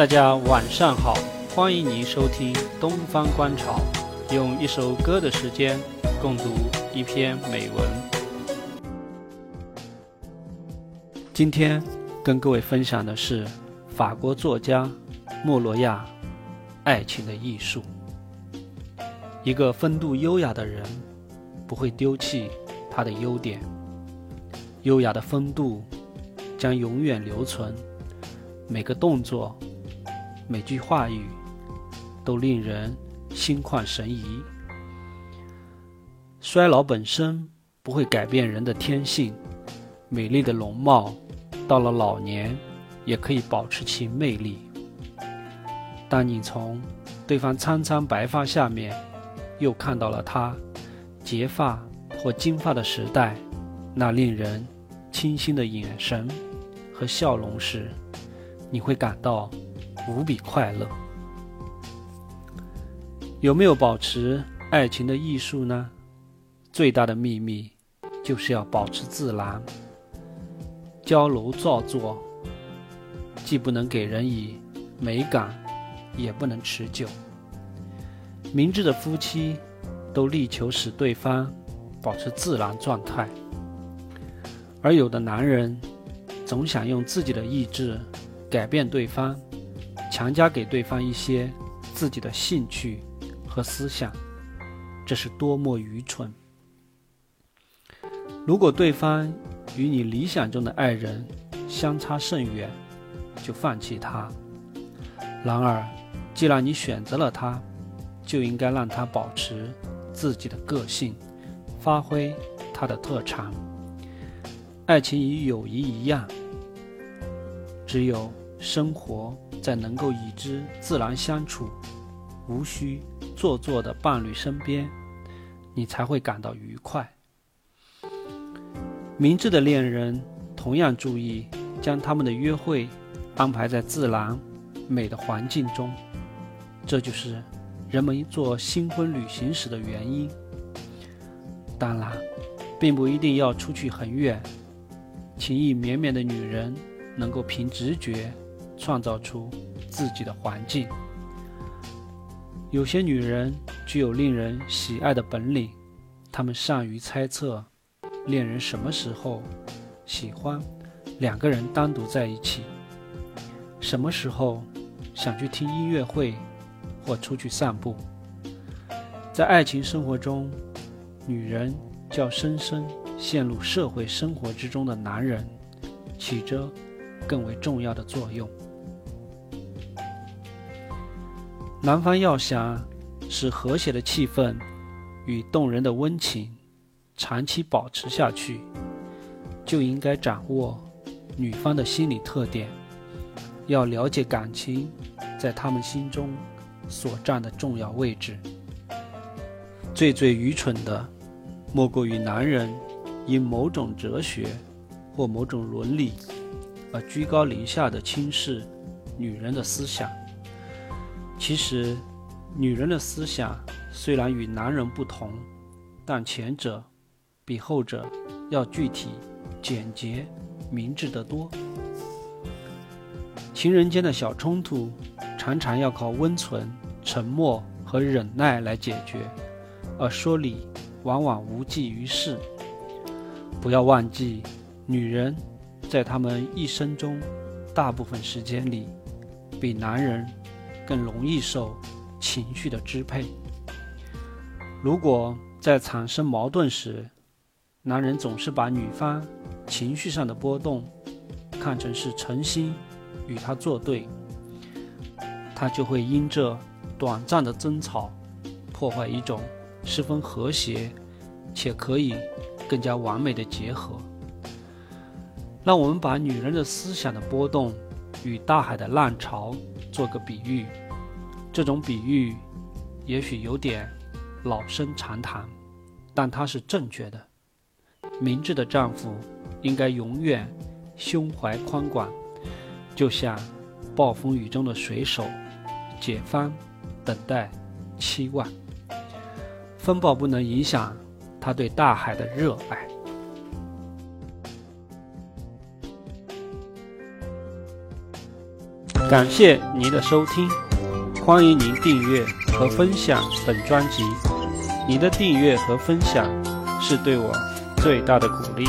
大家晚上好，欢迎您收听《东方观潮》，用一首歌的时间共读一篇美文。今天跟各位分享的是法国作家莫罗亚《爱情的艺术》。一个风度优雅的人不会丢弃他的优点，优雅的风度将永远留存，每个动作。每句话语都令人心旷神怡。衰老本身不会改变人的天性，美丽的容貌到了老年也可以保持其魅力。当你从对方苍苍白发下面又看到了他结发或金发的时代，那令人清新的眼神和笑容时，你会感到。无比快乐。有没有保持爱情的艺术呢？最大的秘密就是要保持自然。娇柔造作，既不能给人以美感，也不能持久。明智的夫妻都力求使对方保持自然状态，而有的男人总想用自己的意志改变对方。强加给对方一些自己的兴趣和思想，这是多么愚蠢！如果对方与你理想中的爱人相差甚远，就放弃他。然而，既然你选择了他，就应该让他保持自己的个性，发挥他的特长。爱情与友谊一样，只有生活。在能够与之自然相处、无需做作的伴侣身边，你才会感到愉快。明智的恋人同样注意将他们的约会安排在自然、美的环境中，这就是人们做新婚旅行时的原因。当然，并不一定要出去很远，情意绵绵的女人能够凭直觉。创造出自己的环境。有些女人具有令人喜爱的本领，她们善于猜测恋人什么时候喜欢两个人单独在一起，什么时候想去听音乐会或出去散步。在爱情生活中，女人较深深陷入社会生活之中的男人，起着更为重要的作用。男方要想使和谐的气氛与动人的温情长期保持下去，就应该掌握女方的心理特点，要了解感情在他们心中所占的重要位置。最最愚蠢的，莫过于男人因某种哲学或某种伦理而居高临下的轻视女人的思想。其实，女人的思想虽然与男人不同，但前者比后者要具体、简洁、明智得多。情人间的小冲突，常常要靠温存、沉默和忍耐来解决，而说理往往无济于事。不要忘记，女人在她们一生中大部分时间里，比男人。更容易受情绪的支配。如果在产生矛盾时，男人总是把女方情绪上的波动看成是诚心与他作对，他就会因这短暂的争吵破坏一种十分和谐且可以更加完美的结合。让我们把女人的思想的波动与大海的浪潮。做个比喻，这种比喻也许有点老生常谈，但它是正确的。明智的丈夫应该永远胸怀宽广，就像暴风雨中的水手，解放等待期望。风暴不能影响他对大海的热爱。感谢您的收听，欢迎您订阅和分享本专辑。您的订阅和分享是对我最大的鼓励。